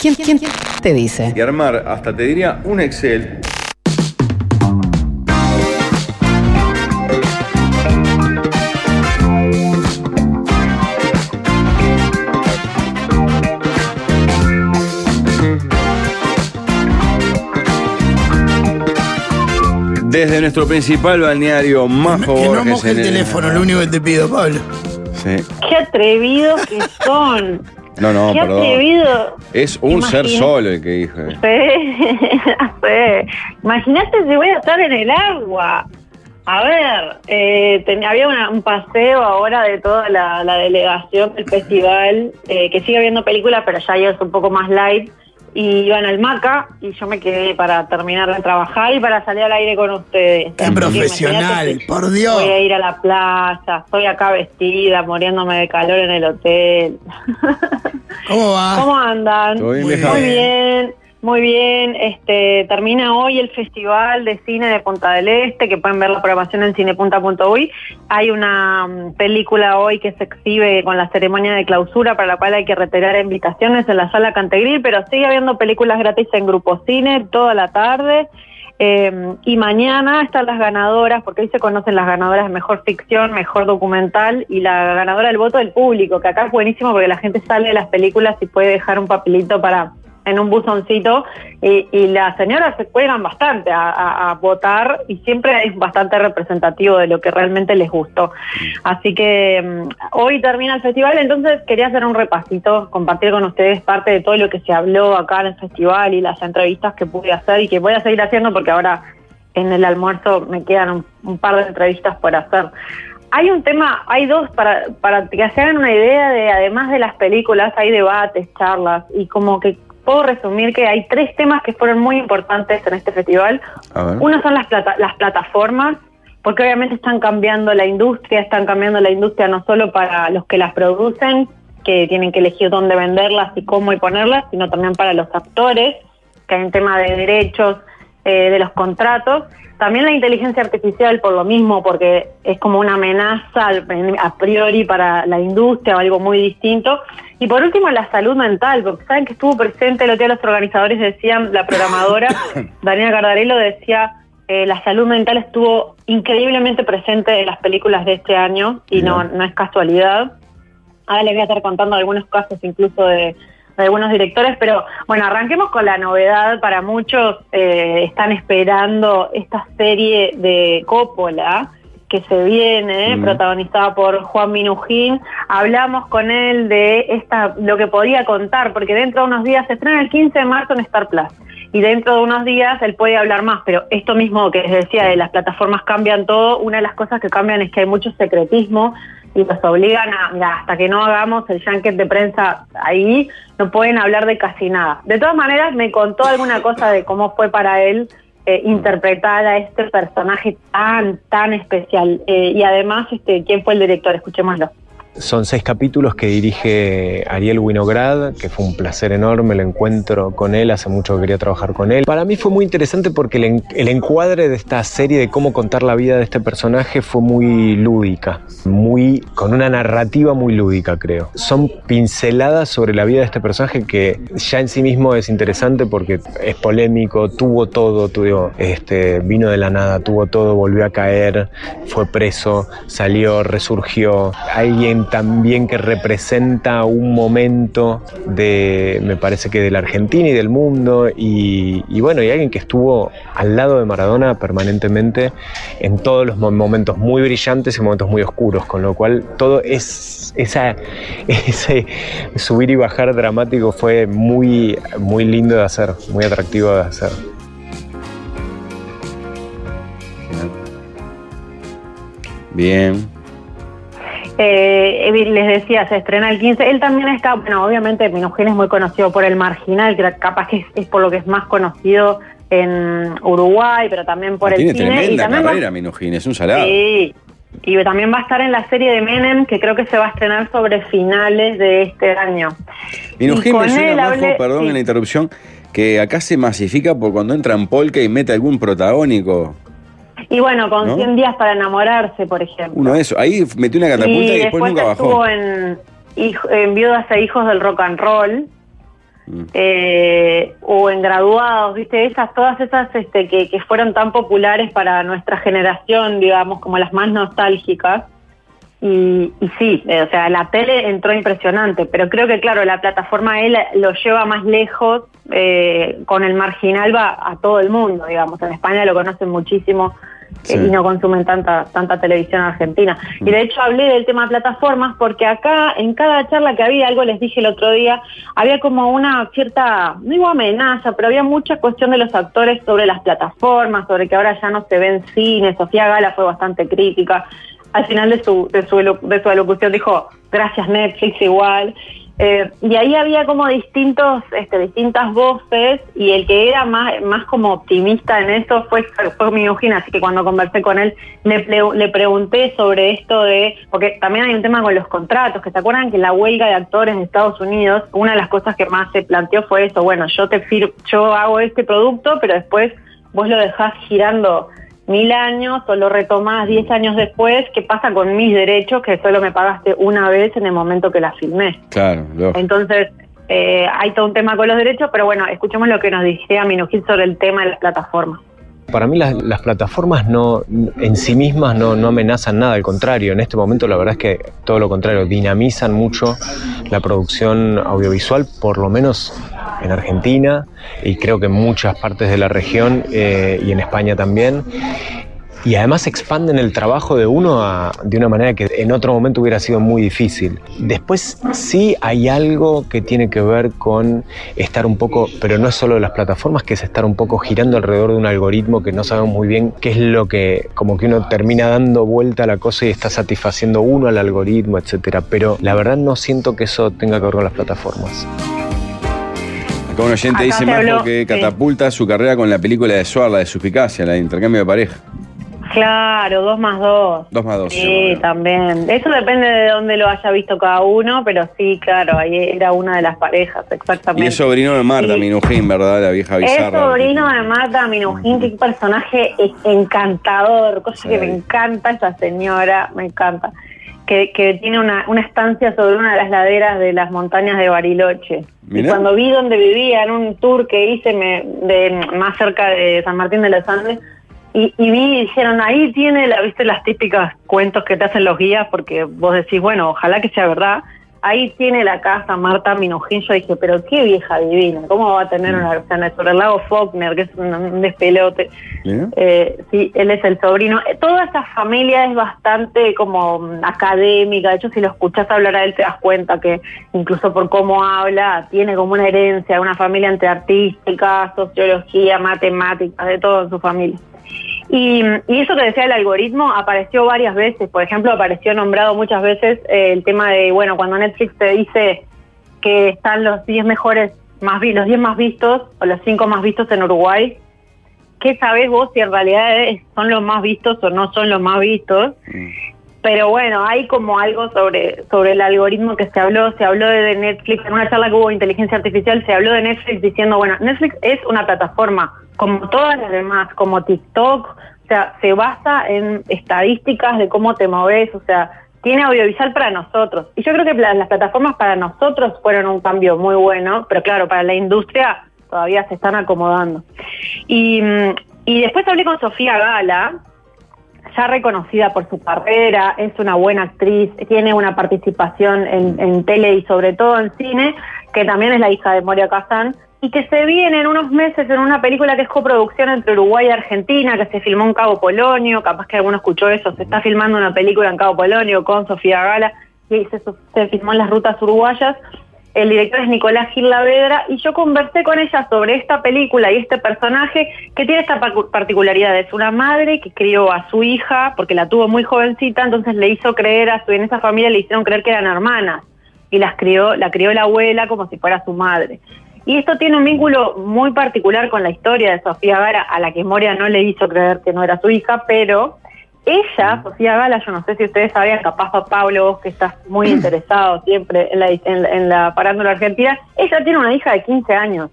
¿Quién, quién te dice? Y armar, hasta te diría, un Excel. Desde nuestro principal balneario más Que no moje el teléfono, lo único que te pido, Pablo. Sí. Qué atrevidos que son. No, no, Qué perdón. atrevido. Es un ser solo el que dijo. eh. Sí, sí. Imagínate si voy a estar en el agua. A ver, eh, ten- había una- un paseo ahora de toda la, la delegación del festival, eh, que sigue viendo películas, pero ya es un poco más light. Y iban al Maca y yo me quedé para terminar de trabajar y para salir al aire con ustedes. Qué profesional, por Dios. Voy a ir a la playa, estoy acá vestida, muriéndome de calor en el hotel. ¿Cómo va? ¿Cómo andan? Bien, Muy vieja. Muy bien. Muy bien. Este, termina hoy el Festival de Cine de Punta del Este, que pueden ver la programación en cinepunta.uy. Hay una mm, película hoy que se exhibe con la ceremonia de clausura, para la cual hay que retirar invitaciones en la sala Cantegril, pero sigue habiendo películas gratis en Grupo Cine toda la tarde. Eh, y mañana están las ganadoras, porque hoy se conocen las ganadoras de mejor ficción, mejor documental y la ganadora del voto del público, que acá es buenísimo porque la gente sale de las películas y puede dejar un papelito para en un buzoncito y, y las señoras se cuelgan bastante a, votar y siempre es bastante representativo de lo que realmente les gustó. Así que mm, hoy termina el festival, entonces quería hacer un repasito, compartir con ustedes parte de todo lo que se habló acá en el festival y las entrevistas que pude hacer y que voy a seguir haciendo porque ahora en el almuerzo me quedan un, un par de entrevistas por hacer. Hay un tema, hay dos, para, para que se hagan una idea de, además de las películas, hay debates, charlas, y como que puedo resumir que hay tres temas que fueron muy importantes en este festival. Uno son las, plata- las plataformas, porque obviamente están cambiando la industria, están cambiando la industria no solo para los que las producen, que tienen que elegir dónde venderlas y cómo y ponerlas, sino también para los actores, que hay un tema de derechos, eh, de los contratos. También la inteligencia artificial por lo mismo, porque es como una amenaza a priori para la industria o algo muy distinto. Y por último, la salud mental, porque saben que estuvo presente el otro día los organizadores decían, la programadora Daniela Cardarello decía, eh, la salud mental estuvo increíblemente presente en las películas de este año y no, no es casualidad. Ahora les voy a estar contando algunos casos incluso de, de algunos directores, pero bueno, arranquemos con la novedad. Para muchos eh, están esperando esta serie de Coppola que se viene, Mm. protagonizada por Juan Minujín. Hablamos con él de esta lo que podía contar, porque dentro de unos días se estrena el 15 de marzo en Star Plus. Y dentro de unos días él puede hablar más, pero esto mismo que les decía de las plataformas cambian todo, una de las cosas que cambian es que hay mucho secretismo y los obligan a, mira, hasta que no hagamos el junket de prensa ahí, no pueden hablar de casi nada. De todas maneras, me contó alguna cosa de cómo fue para él eh, interpretar a este personaje tan, tan especial. Eh, y además, este, ¿quién fue el director? Escuchémoslo. Son seis capítulos que dirige Ariel Winograd, que fue un placer enorme el encuentro con él, hace mucho que quería trabajar con él. Para mí fue muy interesante porque el, en- el encuadre de esta serie, de cómo contar la vida de este personaje, fue muy lúdica, muy, con una narrativa muy lúdica, creo. Son pinceladas sobre la vida de este personaje que ya en sí mismo es interesante porque es polémico, tuvo todo, tuvo, este, vino de la nada, tuvo todo, volvió a caer, fue preso, salió, resurgió. Alguien también que representa un momento de, me parece que de la Argentina y del mundo, y, y bueno, y alguien que estuvo al lado de Maradona permanentemente en todos los mo- momentos muy brillantes y momentos muy oscuros, con lo cual todo es esa, ese subir y bajar dramático fue muy, muy lindo de hacer, muy atractivo de hacer. Bien. Eh, les decía, se estrena el 15. Él también está, bueno, obviamente Minujín es muy conocido por El Marginal, que capaz que es, es por lo que es más conocido en Uruguay, pero también por el Tiene cine. y tremenda también va- carrera, Minujín, es un salado. Sí, y también va a estar en la serie de Menem, que creo que se va a estrenar sobre finales de este año. Minujín Y me suena, hablé- perdón sí. en la interrupción, que acá se masifica por cuando entra en Polka y mete algún protagónico. Y bueno, con ¿No? 100 días para enamorarse, por ejemplo. Uno de esos. Ahí metió una catapulta y, después, nunca estuvo bajó. en, en Viudas e Hijos del Rock and Roll. Mm. eh, o en graduados, viste, esas, todas esas este, que, que fueron tan populares para nuestra generación, digamos, como las más nostálgicas. Y, y sí, eh, o sea, la tele entró impresionante, pero creo que, claro, la plataforma él lo lleva más lejos, eh, con el marginal va a todo el mundo, digamos. En España lo conocen muchísimo Sí. y no consumen tanta tanta televisión argentina. Y de hecho hablé del tema de plataformas porque acá, en cada charla que había, algo les dije el otro día, había como una cierta, no digo amenaza, pero había mucha cuestión de los actores sobre las plataformas, sobre que ahora ya no se ven cine. Sofía Gala fue bastante crítica al final de su, de su, de su alocución dijo, gracias Netflix igual. Eh, y ahí había como distintos, este, distintas voces y el que era más, más como optimista en eso fue, fue Minujín, así que cuando conversé con él le, le pregunté sobre esto de, porque también hay un tema con los contratos, que se acuerdan que la huelga de actores en Estados Unidos, una de las cosas que más se planteó fue eso, bueno, yo te fir yo hago este producto, pero después vos lo dejás girando mil años o lo retomás diez años después, ¿qué pasa con mis derechos que solo me pagaste una vez en el momento que la filmé? Claro, lógico. Entonces, eh, hay todo un tema con los derechos, pero bueno, escuchemos lo que nos decía Minujín sobre el tema de las plataformas. Para mí las, las plataformas no, en sí mismas no, no amenazan nada, al contrario, en este momento la verdad es que todo lo contrario, dinamizan mucho la producción audiovisual, por lo menos en Argentina y creo que en muchas partes de la región eh, y en España también. Y además expanden el trabajo de uno a- de una manera que en otro momento hubiera sido muy difícil. Después sí hay algo que tiene que ver con estar un poco, pero no es solo de las plataformas, que es estar un poco girando alrededor de un algoritmo que no sabemos muy bien qué es lo que, como que uno termina dando vuelta a la cosa y está satisfaciendo uno al algoritmo, etcétera. Pero la verdad no siento que eso tenga que ver con las plataformas. Acá un oyente Acá dice habló, que sí. catapulta su carrera con la película de Suar, la de suspicacia, la de intercambio de pareja. Claro, dos más dos. Dos más dos. Sí, también. Eso depende de dónde lo haya visto cada uno, pero sí, claro, ahí era una de las parejas, exactamente. Y es sobrino de Marta Sí. Minujín, ¿verdad? La vieja Es bizarra. sobrino de Marta Minujín, qué personaje encantador, cosa Sí. que me encanta esa señora, me encanta. Que, que tiene una, una estancia sobre una de las laderas de las montañas de Bariloche. Y cuando vi donde vivía, en un tour que hice me, de, más cerca de San Martín de los Andes, y, y vi y dijeron, ahí tiene, la, viste, las típicas cuentos que te hacen los guías, porque vos decís, bueno, ojalá que sea verdad. Ahí tiene la casa Marta Minujín. Yo dije, pero qué vieja divina, ¿cómo va a tener una sea, sobre el lago Faulkner, que es un, un despelote? Eh, sí, él es el sobrino. Eh, Toda esa familia es bastante como mm, académica. De hecho, si lo escuchás hablar a él, te das cuenta que incluso por cómo habla, tiene como una herencia, una familia entre artística, sociología, matemáticas, de todo en su familia. Y, eso que decía el algoritmo apareció varias veces. Por ejemplo, apareció nombrado muchas veces eh, el tema de, bueno, cuando Netflix te dice que están los 10 mejores, más vi- los 10 más vistos o los 5 más vistos en Uruguay, ¿qué sabés vos si en realidad es- son los más vistos o no son los más vistos? Mm. Pero bueno, hay como algo sobre, sobre el algoritmo que se habló, se habló de Netflix, en una charla que hubo de inteligencia artificial, se habló de Netflix diciendo, bueno, Netflix es una plataforma, como todas las demás, como TikTok, o sea, se basa en estadísticas de cómo te moves, o sea, tiene audiovisual para nosotros. Y yo creo que la- las plataformas para nosotros fueron un cambio muy bueno, pero claro, para la industria todavía se están acomodando. Y, y después hablé con Sofía Gala, ya reconocida por su carrera, es una buena actriz, tiene una participación en, tele y sobre todo en cine, que también es la hija de Moria Kazan, y que se viene en unos meses en una película que es coproducción entre Uruguay y Argentina, que se filmó en Cabo Polonio, capaz que alguno escuchó eso, se está filmando una película en Cabo Polonio con Sofía Gala, y se filmó en las rutas uruguayas, el director es Nicolás Gil Lavedra y yo conversé con ella sobre esta película y este personaje que tiene esta par- particularidad. Es una madre que crió a su hija porque la tuvo muy jovencita, entonces le hizo creer a su, en esa familia le hicieron creer que eran hermanas y las crió, la crió la abuela como si fuera su madre. Y esto tiene un vínculo muy particular con la historia de Sofía Gara, a la que Moria no le hizo creer que no era su hija, pero ella, Sofía Gala, yo no sé si ustedes sabían, capaz a Pablo, vos que estás muy interesado siempre en la, en, la- en la parándula argentina, ella tiene una hija de 15 años,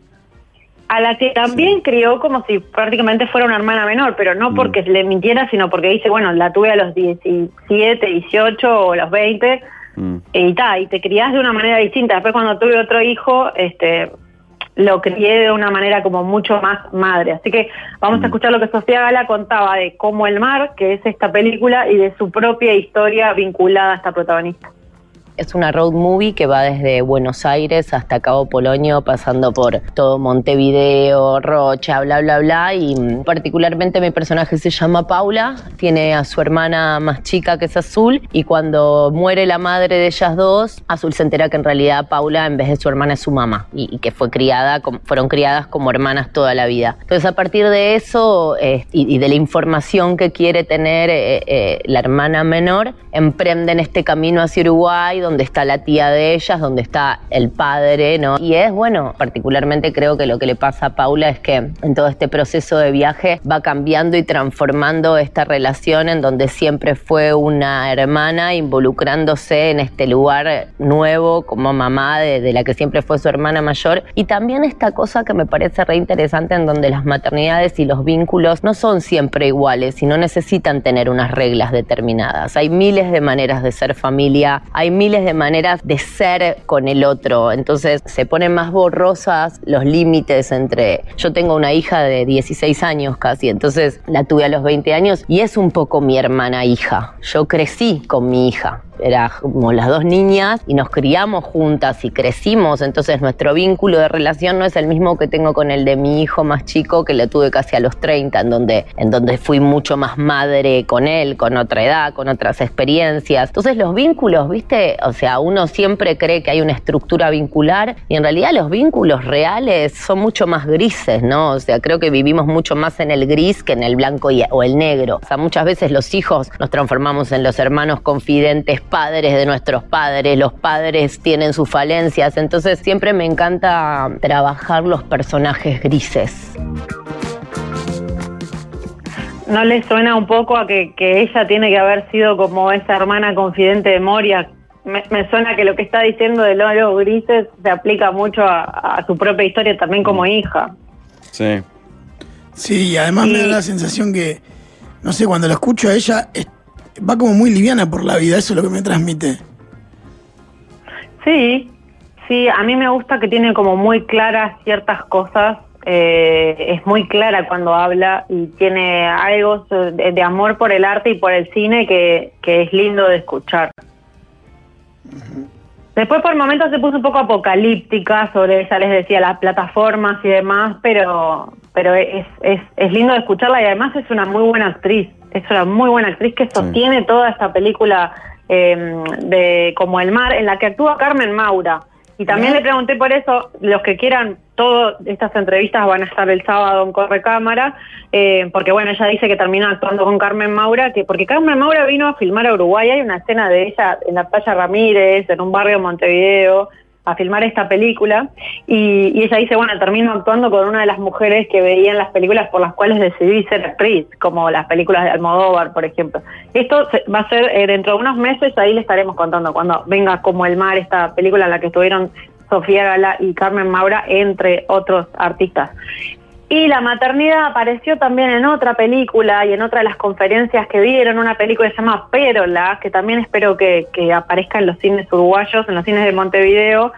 a la que también crió como si prácticamente fuera una hermana menor, pero no Mm. porque le mintiera, sino porque dice, bueno, la tuve a los 17, 18 o los 20, Mm. y ta, y te criás de una manera distinta. Después cuando tuve otro hijo, este, lo crié de una manera como mucho más madre. Así que vamos a escuchar lo que Sofía Gala contaba de Como el mar, que es esta película, y de su propia historia vinculada a esta protagonista. Es una road movie que va desde Buenos Aires hasta Cabo Polonio, pasando por todo Montevideo, Rocha, bla, bla, bla. Y mm, particularmente mi personaje se llama Paula, tiene a su hermana más chica que es Azul. Y cuando muere la madre de ellas dos, Azul se entera que en realidad Paula, en vez de su hermana, es su mamá y, que fue criada, fueron criadas como hermanas toda la vida. Entonces, a partir de eso y, y de la información que quiere tener eh, eh, la hermana menor, emprenden este camino hacia Uruguay, donde está la tía de ellas, donde está el padre, ¿no? Y es, bueno, particularmente creo que lo que le pasa a Paula es que en todo este proceso de viaje va cambiando y transformando esta relación en donde siempre fue una hermana involucrándose en este lugar nuevo como mamá de, de la que siempre fue su hermana mayor. Y también esta cosa que me parece re interesante en donde las maternidades y los vínculos no son siempre iguales y no necesitan tener unas reglas determinadas. Hay miles de maneras de ser familia, hay miles de maneras de ser con el otro. Entonces se ponen más borrosas los límites entre... Yo tengo una hija de 16 años casi, entonces la tuve a los 20 años y es un poco mi hermana hija. Yo crecí con mi hija. Éramos las dos niñas y nos criamos juntas y crecimos, entonces nuestro vínculo de relación no es el mismo que tengo con el de mi hijo más chico que lo tuve casi a los 30, en donde, en donde fui mucho más madre con él, con otra edad, con otras experiencias. Entonces los vínculos, viste, o sea, uno siempre cree que hay una estructura vincular y en realidad los vínculos reales son mucho más grises, ¿no? O sea, creo que vivimos mucho más en el gris que en el blanco o el negro. O sea, muchas veces los hijos nos transformamos en los hermanos confidentes, padres de nuestros padres, los padres tienen sus falencias, entonces siempre me encanta trabajar los personajes grises. ¿No le suena un poco a que, que ella tiene que haber sido como esa hermana confidente de Moria? Me, me suena que lo que está diciendo de Lolo Grises se aplica mucho a, a su propia historia también como hija. Sí. Sí, y además me da la sensación que, no sé, cuando lo escucho a ella, es- va como muy liviana por la vida, eso es lo que me transmite. Sí, sí, a mí me gusta que tiene como muy claras ciertas cosas. eh, es muy clara cuando habla y tiene algo de, de amor por el arte y por el cine que, que es lindo de escuchar. Después por momentos se puso un poco apocalíptica sobre, ya les decía, las plataformas y demás, pero pero es, es, es lindo de escucharla y además es una muy buena actriz. Es una muy buena actriz que sostiene toda esta película eh, de Como el mar, en la que actúa Carmen Maura. Y también le pregunté por eso, los que quieran, todas estas entrevistas van a estar el sábado en Corre Cámara, eh, porque bueno, ella dice que terminó actuando con Carmen Maura, que porque Carmen Maura vino a filmar a Uruguay, hay una escena de ella en la playa Ramírez, en un barrio de Montevideo, a filmar esta película, y, ella dice, bueno, termino actuando con una de las mujeres que veía en las películas por las cuales decidí ser actriz, como las películas de Almodóvar, por ejemplo. Esto va a ser eh, dentro de unos meses, ahí le estaremos contando, cuando venga como el mar, esta película en la que estuvieron Sofía Gala y Carmen Maura, entre otros artistas. Y la maternidad apareció también en otra película y en otra de las conferencias que dieron, una película que se llama Pérola, que también espero que, que aparezca en los cines uruguayos, en los cines de Montevideo,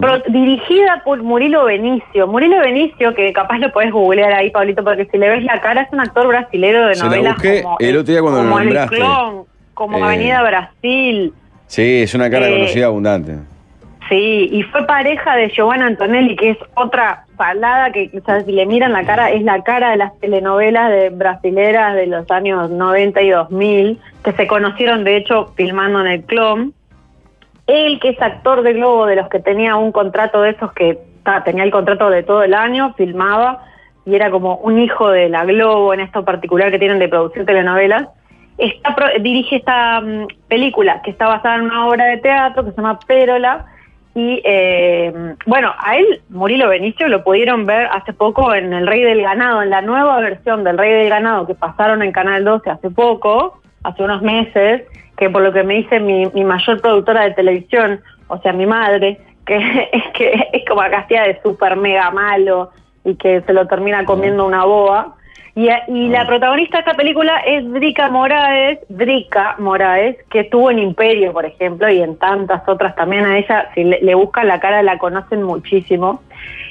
pro- dirigida por Murilo Benicio. Murilo Benicio, que capaz lo podés googlear ahí, Pablito, porque si le ves la cara, es un actor brasilero de Se la novelas busqué como, el otro día cuando lo como El nombraste. Clon, como Eh, Avenida Brasil. Sí, es una cara Eh, conocida abundante. Sí, y fue pareja de Giovanna Antonelli, que es otra palada que, o sea, si le miran la cara, es la cara de las telenovelas de brasileras de los años 90 y 2000, que se conocieron de hecho filmando en el Clon. Él, que es actor de Globo, de los que tenía un contrato de esos que tenía el contrato de todo el año, filmaba, y era como un hijo de la Globo en esto particular que tienen de producir telenovelas. Está dirige esta mm, película que está basada en una obra de teatro que se llama Pérola. Y eh, bueno, a él, Murilo Benicio, lo pudieron ver hace poco en El Rey del Ganado, en la nueva versión del Rey del Ganado que pasaron en Canal 12 hace poco, hace unos meses, que por lo que me dice mi, mi mayor productora de televisión, o sea, mi madre, que es que es como castilla de súper mega malo y que se lo termina comiendo una boa. Y, y la protagonista de esta película es Drica Moraes, Drica Moraes, que estuvo en Imperio, por ejemplo, y en tantas otras también. A ella, si le, le buscan la cara, la conocen muchísimo.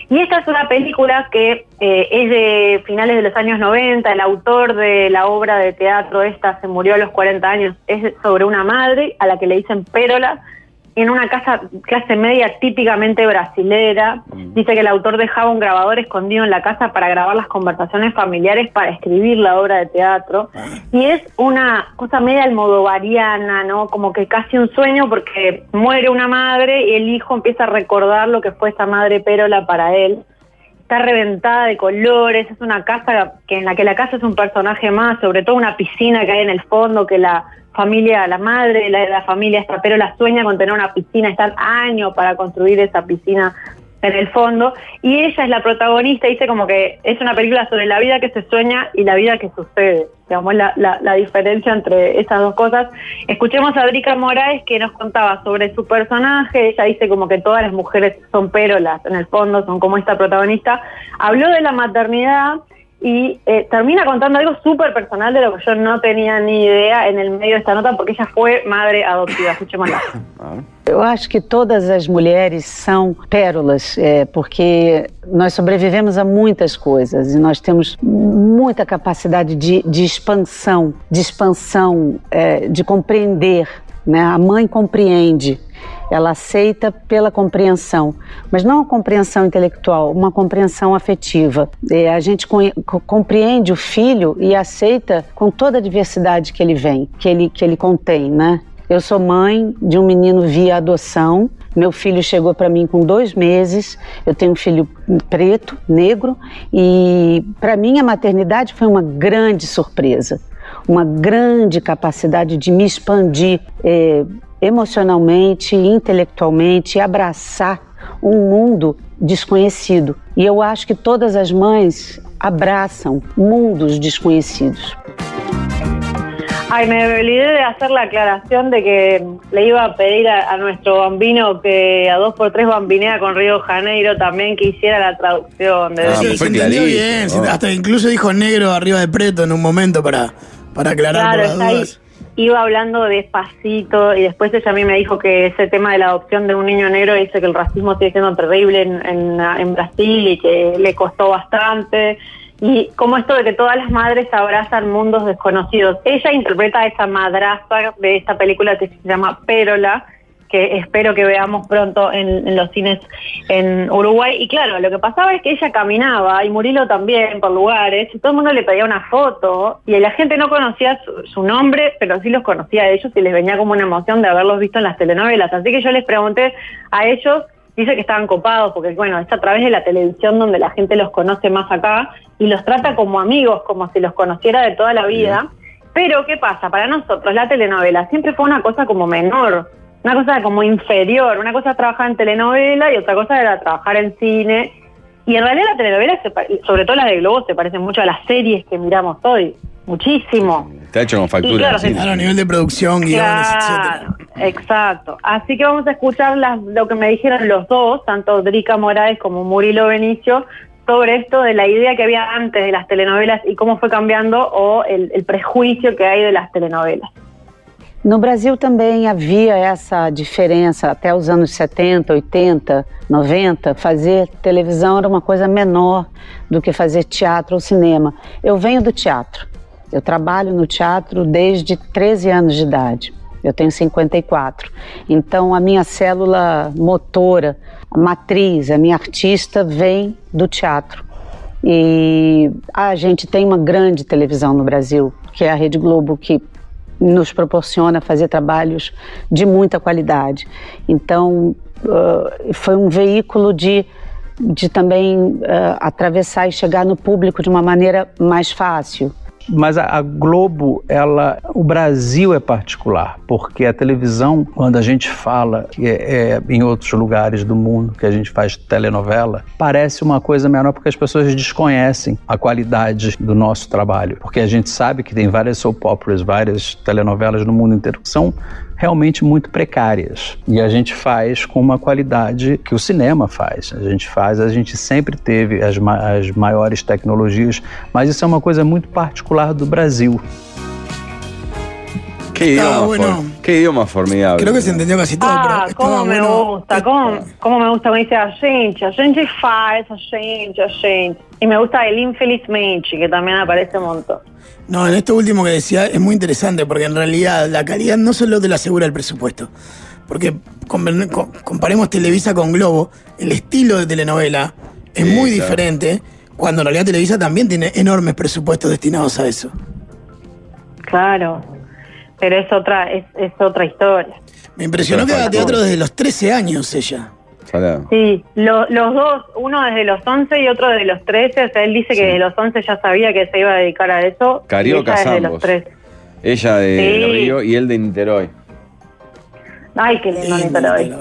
Y esta es una película que eh, es de finales de los años 90, el autor de la obra de teatro esta se murió a los 40 años, es sobre una madre a la que le dicen Pérola, en una casa clase media típicamente brasilera. Dice que el autor dejaba un grabador escondido en la casa para grabar las conversaciones familiares para escribir la obra de teatro. Y es una cosa media almodovariana, ¿no? Como que casi un sueño porque muere una madre y el hijo empieza a recordar lo que fue esa madre pérola para él. Está reventada de colores, es una casa que en la que la casa es un personaje más, sobre todo una piscina que hay en el fondo que la familia, la madre la, la familia esta, pero la sueña con tener una piscina, están años para construir esa piscina en el fondo, y ella es la protagonista, dice como que es una película sobre la vida que se sueña y la vida que sucede, digamos, la, diferencia entre esas dos cosas. Escuchemos a Drica Moraes que nos contaba sobre su personaje, ella dice como que todas las mujeres son pérolas, en el fondo son como esta protagonista, habló de la maternidad, y eh, termina contando algo súper personal de lo que yo no tenía ni idea en el medio de esta nota, porque ella fue madre adoptiva. Escuchémosla. Eu acho que todas as mulheres são pérolas, é, porque nós sobrevivemos a muitas coisas e nós temos muita capacidade de, de expansão, de expansão, é, de compreender. Né? A mãe compreende, ela aceita pela compreensão, mas não a compreensão intelectual, uma compreensão afetiva. E a gente compreende o filho e aceita com toda a diversidade que ele vem, que ele, que ele contém, né? Eu sou mãe de um menino via adoção. Meu filho chegou para mim com dois meses. Eu tenho um filho preto, negro, e para mim a maternidade foi uma grande surpresa, uma grande capacidade de me expandir eh, emocionalmente, intelectualmente, abraçar um mundo desconhecido. E eu acho que todas as mães abraçam mundos desconhecidos. Ay, me olvidé de hacer la aclaración de que le iba a pedir a, a nuestro bambino que a dos por tres bambinea con Río Janeiro también que hiciera la traducción. De Ah, Sí, pues se fue bien, Oh. hasta incluso dijo negro arriba de preto en un momento para, para aclarar Claro, por las dudas. Iba hablando despacito y después ella a mí me dijo que ese tema de la adopción de un niño negro dice que el racismo sigue siendo terrible en, en, en Brasil y que le costó bastante. Y como esto de que todas las madres abrazan mundos desconocidos. Ella interpreta a esa madraza de esta película que se llama Pérola, que espero que veamos pronto en, en los cines en Uruguay. Y claro, lo que pasaba es que ella caminaba, y Murilo también, por lugares, y todo el mundo le pedía una foto, y la gente no conocía su, su nombre, pero sí los conocía a ellos y les venía como una emoción de haberlos visto en las telenovelas. Así que yo les pregunté a ellos, dice que estaban copados, porque bueno, es a través de la televisión donde la gente los conoce más acá, y los trata como amigos, como si los conociera de toda la vida. Pero, ¿qué pasa? Para nosotros la telenovela siempre fue una cosa como menor, una cosa como inferior. Una cosa es trabajar en telenovela y otra cosa era trabajar en cine. Y en realidad la telenovela, se pa- sobre todo la de Globo, se parecen mucho a las series que miramos hoy. Muchísimo. Está hecho con factura. Claro, sí. Claro, a nivel de producción, guiones, Claro, etcétera. Exacto. Así que vamos a escuchar las- lo que me dijeron los dos, tanto Drica Moraes como Murilo Benicio, sobre esto de la idea que había antes de las telenovelas y cómo fue cambiando o el, el prejuicio que hay de las telenovelas. No Brasil também havia essa diferença, até os anos 70, 80, 90, fazer televisão era uma coisa menor do que fazer teatro ou cinema. Eu venho do teatro, eu trabalho no teatro desde 13 anos de idade. Eu tenho 54. Então a minha célula motora, a matriz, a minha artista vem do teatro. E a gente tem uma grande televisão no Brasil, que é a Rede Globo, que nos proporciona fazer trabalhos de muita qualidade. Então, uh, foi um veículo de, de também uh, atravessar e chegar no público de uma maneira mais fácil. Mas a, a Globo, ela, o Brasil é particular, porque a televisão, quando a gente fala que é, é em outros lugares do mundo que a gente faz telenovela, parece uma coisa menor porque as pessoas desconhecem a qualidade do nosso trabalho, porque a gente sabe que tem várias soap operas, várias telenovelas no mundo inteiro que são realmente muito precárias. E a gente faz com uma qualidade que o cinema faz. A gente faz, a gente sempre teve as, ma as maiores tecnologias, mas isso é uma coisa muito particular do Brasil. ¿Qué idioma, Ah, bueno. qué idioma formidable. Creo que se entendió casi todo, Ah, pero como me bueno. gusta, como, como me gusta como dice a gente, a gente faz, a gente, a gente. Y me gusta el infelizmente, que también aparece un montón. No, en esto último que decía es muy interesante porque en realidad la calidad no solo te la asegura el presupuesto. Porque comparemos Televisa con Globo, el estilo de telenovela es Sí, muy claro. diferente, cuando en realidad Televisa también tiene enormes presupuestos destinados a eso. Claro. Pero es otra, es, es otra historia. Me impresionó que haga teatro desde los 13 años ella. Sí, lo- los dos, uno desde los 11 y otro desde los 13. O sea, él dice que desde los 11 ya sabía que se iba a dedicar a eso. y Cariocas ella desde ambos. los 13. Ella de Sí. Río y él de Niterói. Ay, qué lindo, Sí, Niterói.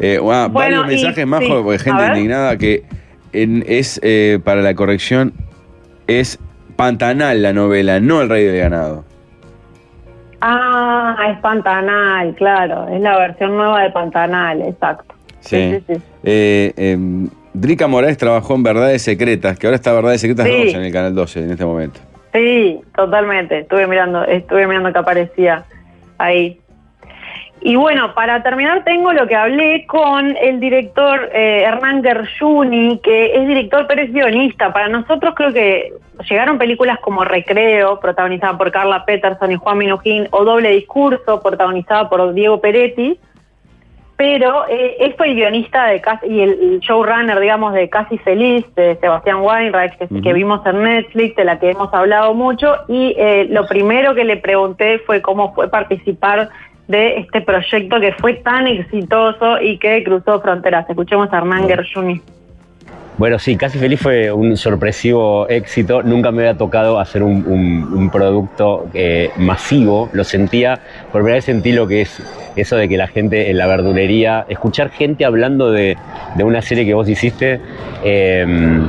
Eh, ah, Bueno, varios y- mensajes más, sí, porque a gente indignada que en- es, eh, para la corrección, es Pantanal la novela, no El Rey del Ganado. Ah, es Pantanal, claro. Es la versión nueva de Pantanal, exacto. Sí. Sí, sí. Eh, em, Drica Morales trabajó en Verdades Secretas, que ahora está Verdades Secretas Sí. 2 en el Canal 12 en este momento. Sí, totalmente. Estuve mirando, estuve mirando que aparecía ahí. Y bueno, para terminar tengo lo que hablé con el director eh, Hernán Gershuni, que es director pero es guionista. Para nosotros creo que llegaron películas como Recreo, protagonizada por Carla Peterson y Juan Minujín, o Doble Discurso, protagonizada por Diego Peretti. Pero eh, él fue el guionista de Casi, y el, el showrunner, digamos, de Casi Feliz, de Sebastián Weinreich, que, que vimos en Netflix, de la que hemos hablado mucho. Y eh, lo primero que le pregunté fue cómo fue participar de este proyecto que fue tan exitoso y que cruzó fronteras. Escuchemos a Hernán Gershuni. Bueno, sí, Casi Feliz fue un sorpresivo éxito. Nunca me había tocado hacer un, un- un producto eh, masivo. Lo sentía, por primera vez sentí lo que es eso de que la gente en la verdulería, escuchar gente hablando de, de una serie que vos hiciste, eh,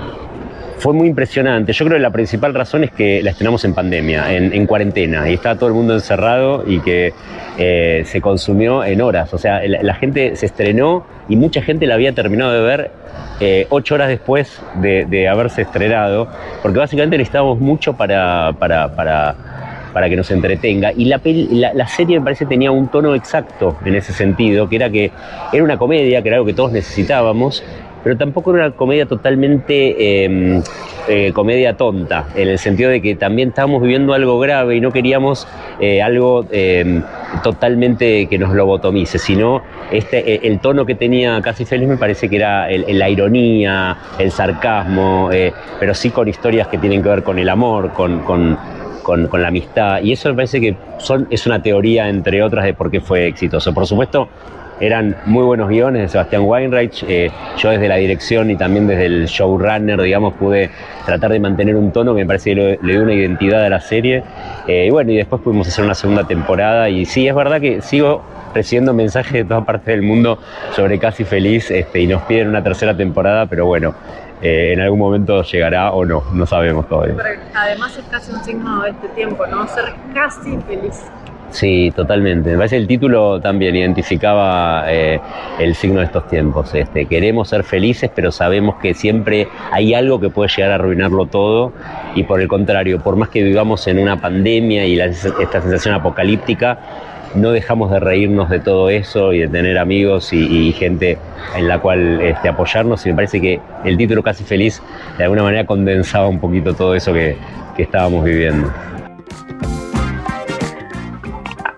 fue muy impresionante. Yo creo que la principal razón es que la estrenamos en pandemia, en, en cuarentena, y estaba todo el mundo encerrado y que eh, se consumió en horas. O sea, la, gente se estrenó y mucha gente la había terminado de ver eh, ocho horas después de, de haberse estrenado, porque básicamente necesitábamos mucho para, para, para que nos entretenga. Y la, la, serie me parece tenía un tono exacto en ese sentido, que era que era una comedia, que era algo que todos necesitábamos, pero tampoco era una comedia totalmente eh, eh, comedia tonta, en el sentido de que también estábamos viviendo algo grave y no queríamos eh, algo eh, totalmente que nos lobotomice, sino este, eh, el tono que tenía Casi Feliz me parece que era la ironía, el sarcasmo, eh, pero sí con historias que tienen que ver con el amor, con, con- con- la amistad, y eso me parece que es una teoría, entre otras, de por qué fue exitoso. Por supuesto, eran muy buenos guiones de Sebastián Weinreich. eh, yo desde la dirección y también desde el showrunner, digamos, pude tratar de mantener un tono que me parece que le, dio una identidad a la serie. Eh, y bueno, y después pudimos hacer una segunda temporada. Y sí, es verdad que sigo recibiendo mensajes de todas partes del mundo sobre Casi Feliz este, y nos piden una tercera temporada, pero bueno, eh, en algún momento llegará o no, no sabemos todavía. además es casi un signo de este tiempo, ¿no? Ser casi feliz. Sí, totalmente. Me parece que el título también identificaba eh, el signo de estos tiempos. Este, queremos ser felices, pero sabemos que siempre hay algo que puede llegar a arruinarlo todo. Y por el contrario, por más que vivamos en una pandemia y la- esta sensación apocalíptica, no dejamos de reírnos de todo eso y de tener amigos y, gente en la cual este, apoyarnos. Y me parece que el título Casi Feliz de alguna manera condensaba un poquito todo eso que, que estábamos viviendo.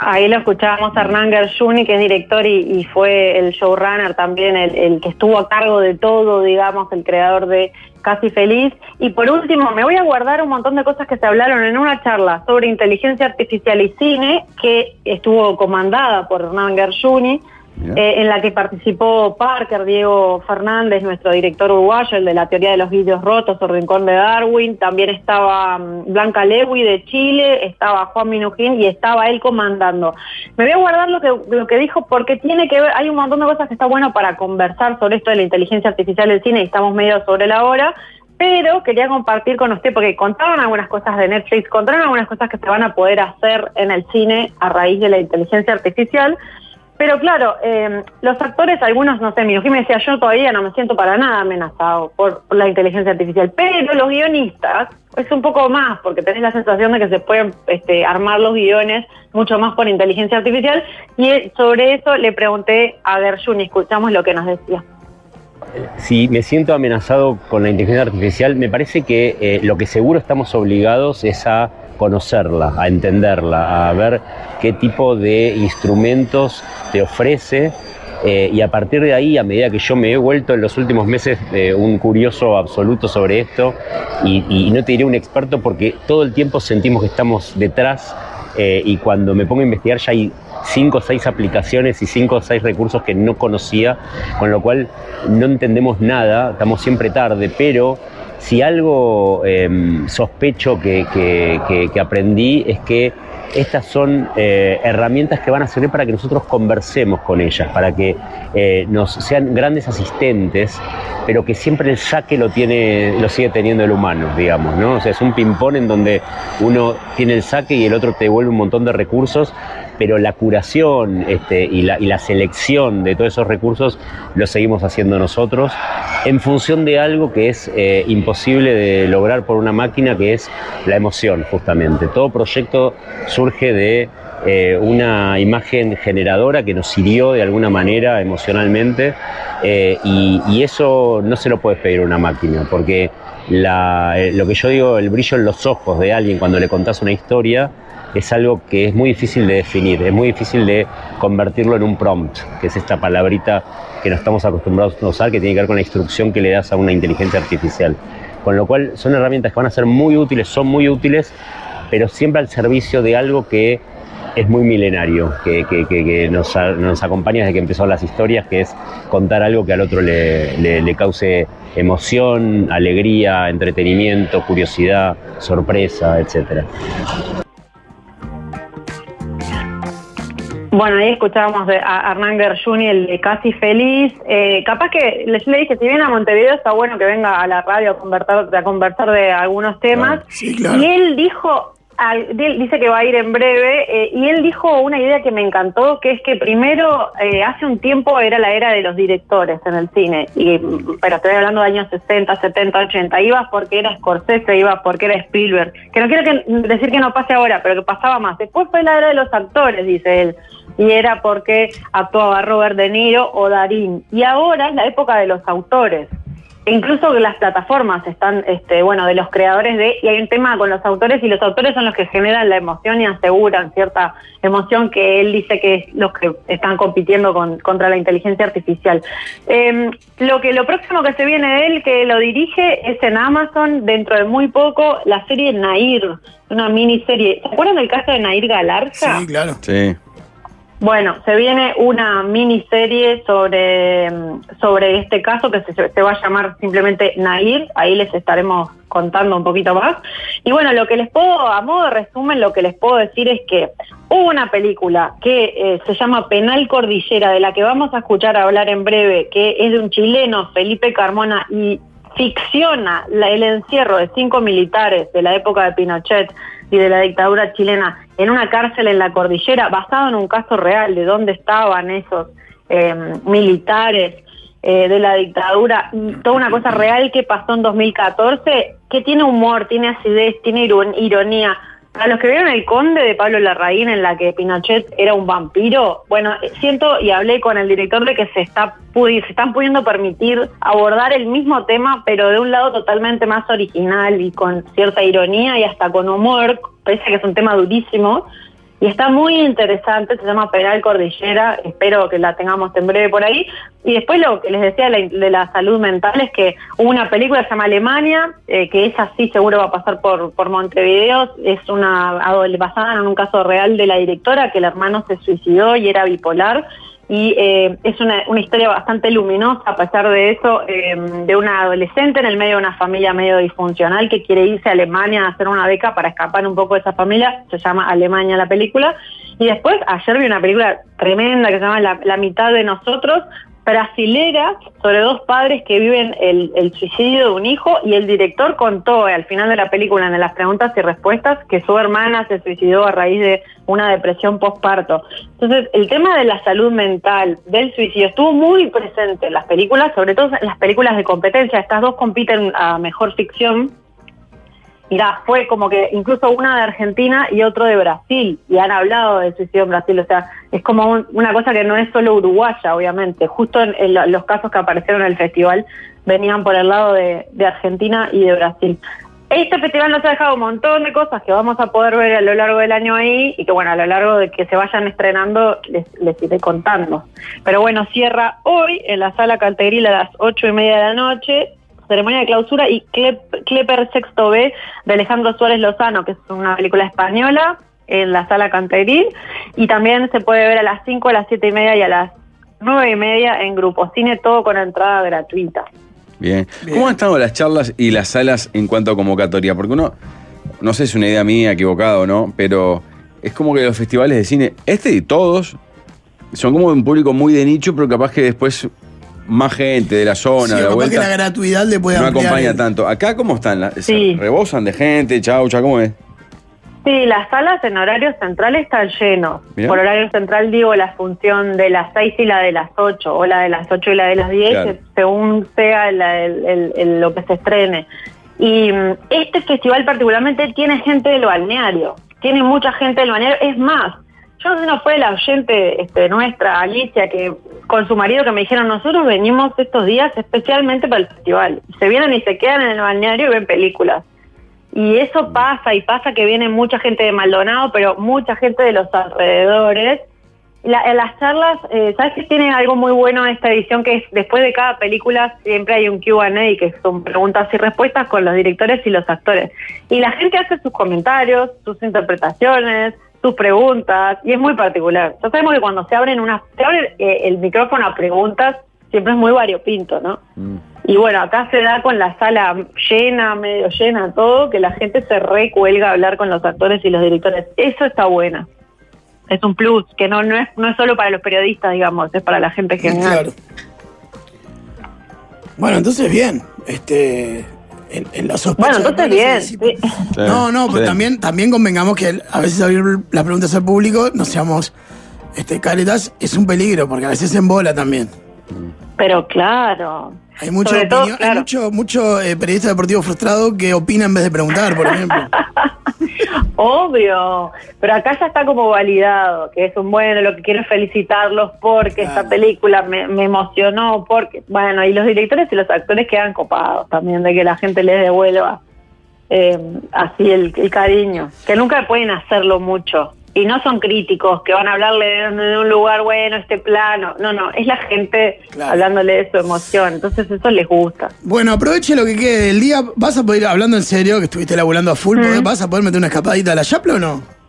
Ahí lo escuchábamos a Hernán Gershuni, que es director y, fue el showrunner también, el, el que estuvo a cargo de todo, digamos, el creador de Casi Feliz. Y por último, me voy a guardar un montón de cosas que se hablaron en una charla sobre inteligencia artificial y cine, que estuvo comandada por Hernán Gershuni, eh, en la que participó Parker, Diego Fernández, nuestro director uruguayo, el de la teoría de los vídeos rotos o Rincón de Darwin, también estaba mm, Blanca Lewy de Chile, estaba Juan Minujín y estaba él comandando. Me voy a guardar lo que, lo que dijo porque tiene que ver, hay un montón de cosas que está bueno para conversar sobre esto de la inteligencia artificial del cine y estamos medio sobre la hora, pero quería compartir con usted, porque contaron algunas cosas de Netflix, contaron algunas cosas que se van a poder hacer en el cine a raíz de la inteligencia artificial. Pero claro, eh, los actores, algunos, no sé, mi me decía, yo todavía no me siento para nada amenazado por la inteligencia artificial, pero los guionistas es un poco más, porque tenés la sensación de que se pueden este, armar los guiones mucho más por inteligencia artificial, y sobre eso le pregunté a Gershuni, escuchamos lo que nos decía. Si me siento amenazado con la inteligencia artificial, me parece que eh, lo que seguro estamos obligados es a conocerla, a entenderla, a ver qué tipo de instrumentos te ofrece eh, y a partir de ahí, a medida que yo me he vuelto en los últimos meses eh, un curioso absoluto sobre esto, y, no te diré un experto porque todo el tiempo sentimos que estamos detrás eh, y cuando me pongo a investigar ya hay cinco o seis aplicaciones y cinco o seis recursos que no conocía, con lo cual no entendemos nada, estamos siempre tarde, pero si algo em, sospecho que aprendí es que estas son eh, herramientas que van a servir para que nosotros conversemos con ellas, para que eh, nos sean grandes asistentes, pero que siempre el saque lo tiene, lo sigue teniendo el humano, digamos, ¿no? O sea, es un ping-pong en donde uno tiene el saque y el otro te devuelve un montón de recursos, pero la curación este, y, la, selección de todos esos recursos lo seguimos haciendo nosotros en función de algo que es eh, imposible de lograr por una máquina, que es la emoción, justamente. Todo proyecto surge de eh, una imagen generadora que nos hirió de alguna manera emocionalmente eh, y, eso no se lo puede pedir a una máquina, porque lo que yo digo, el brillo en los ojos de alguien cuando le contás una historia, es algo que es muy difícil de definir, es muy difícil de convertirlo en un prompt, que es esta palabrita que no estamos acostumbrados a usar, que tiene que ver con la instrucción que le das a una inteligencia artificial. Con lo cual son herramientas que van a ser muy útiles, son muy útiles, pero siempre al servicio de algo que es muy milenario, que, nos, acompaña desde que empezaron las historias, que es contar algo que al otro le, le cause emoción, alegría, entretenimiento, curiosidad, sorpresa, etcétera. Bueno, ahí escuchábamos a Hernán Gershuni, el de Casi Feliz. Eh, capaz que les le dije, si viene a Montevideo está bueno que venga a la radio a conversar, a conversar de algunos temas. Y él dijo, dice que va a ir en breve, eh, y él dijo una idea que me encantó, que es que primero, eh, hace un tiempo era la era de los directores en el cine, y, pero estoy hablando de años 60, 70, 80, ibas porque era Scorsese, ibas porque era Spielberg, que no quiero decir que no pase ahora, pero que pasaba más. Después fue la era de los actores, dice él, y era porque actuaba Robert De Niro o Darín, y ahora es la época de los autores incluso las plataformas están, este, bueno, de los creadores de, y hay un tema con los autores, y los autores son los que generan la emoción y aseguran cierta emoción que él dice que es los que están compitiendo con, contra la inteligencia artificial. Em, lo que lo próximo que se viene de él, que lo dirige, es en Amazon, dentro de muy poco, la serie Nair, una miniserie. ¿Se acuerdan del caso de Nair Galarza? Sí, claro. Sí. Bueno, se viene una miniserie sobre, sobre este caso que se, va a llamar simplemente Nair, ahí les estaremos contando un poquito más. Y bueno, lo que les puedo, a modo de resumen, lo que les puedo decir es que hubo una película que eh, se llama Penal Cordillera, de la que vamos a escuchar hablar en breve, que es de un chileno, Felipe Carmona, y ficciona el encierro de cinco militares de la época de Pinochet y de la dictadura chilena en una cárcel en la cordillera, basado en un caso real de dónde estaban esos eh, militares eh, de la dictadura, toda una cosa real que pasó en 2014, que tiene humor, tiene acidez, tiene ironía. Para los que vieron El Conde de Pablo Larraín, en la que Pinochet era un vampiro, bueno, siento y hablé con el director de que se, está, se están pudiendo permitir abordar el mismo tema, pero de un lado totalmente más original y con cierta ironía y hasta con humor, pese a que es un tema durísimo, y está muy interesante, se llama Penal Cordillera, espero que la tengamos en breve por ahí. Y después lo que les decía de la, salud mental es que hubo una película que se llama Alemania, eh, que esa sí seguro va a pasar por, por Montevideo, es una basada en un caso real de la directora, que el hermano se suicidó y era bipolar y eh, es una, una, historia bastante luminosa a pesar de eso, eh, de una adolescente en el medio de una familia medio disfuncional que quiere irse a Alemania a hacer una beca para escapar un poco de esa familia, se llama Alemania la película, y después ayer vi una película tremenda que se llama La, mitad de nosotros, brasileras sobre dos padres que viven el, el suicidio de un hijo y el director contó al final de la película, en las preguntas y respuestas, que su hermana se suicidó a raíz de una depresión postparto. Entonces, el tema de la salud mental, del suicidio, estuvo muy presente en las películas, sobre todo en las películas de competencia. Estas dos compiten a mejor ficción Mirá, fue como que incluso una de Argentina y otro de Brasil, y han hablado de suicidio en Brasil, o sea, es como un- una cosa que no es solo uruguaya, obviamente, justo en, en lo- los casos que aparecieron en el festival venían por el lado de, Argentina y de Brasil. Este festival nos ha dejado un montón de cosas que vamos a poder ver a lo largo del año ahí y que bueno, a lo largo de que se vayan estrenando les, les iré contando. Pero bueno, cierra hoy en la sala Caltegril a las ocho y media de la noche, ceremonia de clausura y Klepper Sexto B de Alejandro Suárez Lozano, que es una película española en la sala Cantegril y también se puede ver a las 5, a las siete y media y a las nueve y media en Grupo Cine, todo con entrada gratuita. Bien. ¿Cómo han estado las charlas y las salas en cuanto a convocatoria? Porque uno, no sé si es una idea mía equivocada o no, pero es como que los festivales de cine, este y todos, son como un público muy de nicho, pero capaz que después más gente de la zona, Sí, de la vuelta, que la gratuidad le puede no acompaña el- tanto. ¿Acá cómo están? La- se Sí. ¿Rebosan de gente? Chaucha, ¿cómo es? Sí, las salas en horario central están llenos. Mirá. Por horario central digo la función de las 6 y la de las 8, o la de las 8 y la de las 10, Claro. que según sea la- el- el- el- lo que se estrene. Y mm, este festival particularmente tiene gente del balneario, tiene mucha gente del balneario. Es más, yo no fue la oyente este, nuestra, Alicia, que con su marido que me dijeron, nosotros venimos estos días especialmente para el festival. Se vienen y se quedan en el balneario y ven películas. Y eso pasa, y pasa que viene mucha gente de Maldonado, pero mucha gente de los alrededores. La- en las charlas, eh, ¿sabes que tiene algo muy bueno esta edición? Que es después de cada película siempre hay un QA, que son preguntas y respuestas con los directores y los actores. Y la gente hace sus comentarios, sus interpretaciones, sus preguntas, y es muy particular. Ya sabemos que cuando se abren unas, se abre eh, el micrófono a preguntas, siempre es muy variopinto, ¿no? Y bueno, acá se da con la sala llena, medio llena, todo, que la gente se recuelga a hablar con los actores y los directores. Eso está bueno. Es un plus, que no, no, es, no es solo para los periodistas, digamos, es para la gente general. Claro. Bueno, entonces bien. Este. En, en la sospecha. Bueno, entonces bien. se sí. No, no, pero Sí. también, también convengamos que a veces abrir las preguntas al público, no seamos este, caretas, es un peligro, porque a veces embola también. Pero claro. Hay mucho, Sobre todo, opinión- hay mucho, mucho eh, periodista deportivo frustrado que opina en vez de preguntar, por ejemplo. Obvio, pero acá ya está como validado, que es un bueno, lo que quiero es felicitarlos porque esta película me, me emocionó, porque, bueno, y los directores y los actores quedan copados también de que la gente les devuelva eh, así el, el cariño, que nunca pueden hacerlo mucho. Y no son críticos que van a hablarle de, un lugar bueno, este plano. No, no, es la gente Claro. hablándole de su emoción. Entonces eso les gusta. Bueno, aproveche lo que quede del día. ¿Vas a poder, hablando en serio, que estuviste laburando a full, ¿vas a poder meter una escapadita a la Yapla o no?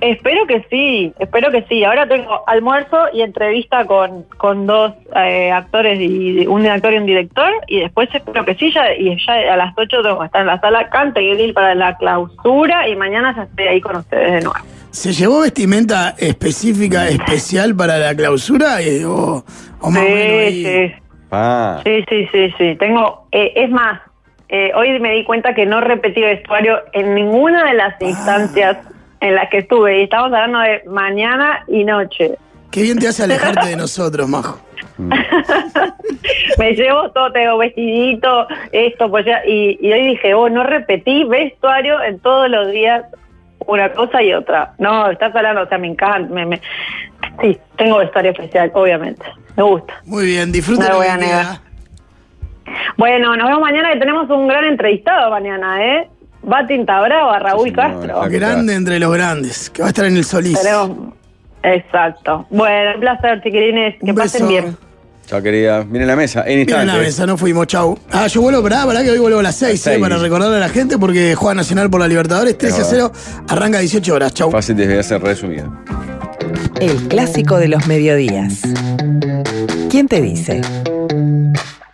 Espero que sí, espero que sí. Ahora tengo almuerzo y entrevista con, con dos eh, actores, y un actor y un director, y después espero que sí, ya, y ya a las 8 tengo que estar en la sala Cantegril para la clausura, y mañana ya estoy ahí con ustedes de nuevo. ¿Se llevó vestimenta específica, especial para la clausura? Eh, o, o más o menos ahí? Sí, sí, Ah, sí, sí, sí, sí. Tengo, eh, es más, eh, hoy me di cuenta que no repetí vestuario en ninguna de las instancias en las que estuve, y estamos hablando de mañana y noche. Qué bien te hace alejarte de nosotros, Majo. me llevo todo, tengo vestidito, esto, pues ya, y, y hoy dije, oh, no repetí vestuario en todos los días, una cosa y otra. No, estás hablando, o sea, me encanta, me, me- sí, tengo vestuario especial, obviamente, me gusta. Muy bien, disfruta No lo voy a negar. Bueno, nos vemos mañana que tenemos un gran entrevistado mañana, ¿eh? Va a Tinta Brava, Raúl Sí, Castro. exacto. Grande entre los grandes, que va a estar en el Solís. Tenemos- Exacto. Bueno, un placer, chiquilines, que Un pasen beso. bien. Chao querida. Miren la mesa, en Mira la mesa, no fuimos, chau. Ah, yo vuelvo, pará, pará que hoy vuelvo a las 6, seis. para recordarle a la gente, porque juega Nacional por la Libertadores, 13 a 0, arranca a 18 horas, chau. Fácil desde hacer resumido. El clásico de los mediodías. ¿Quién te dice?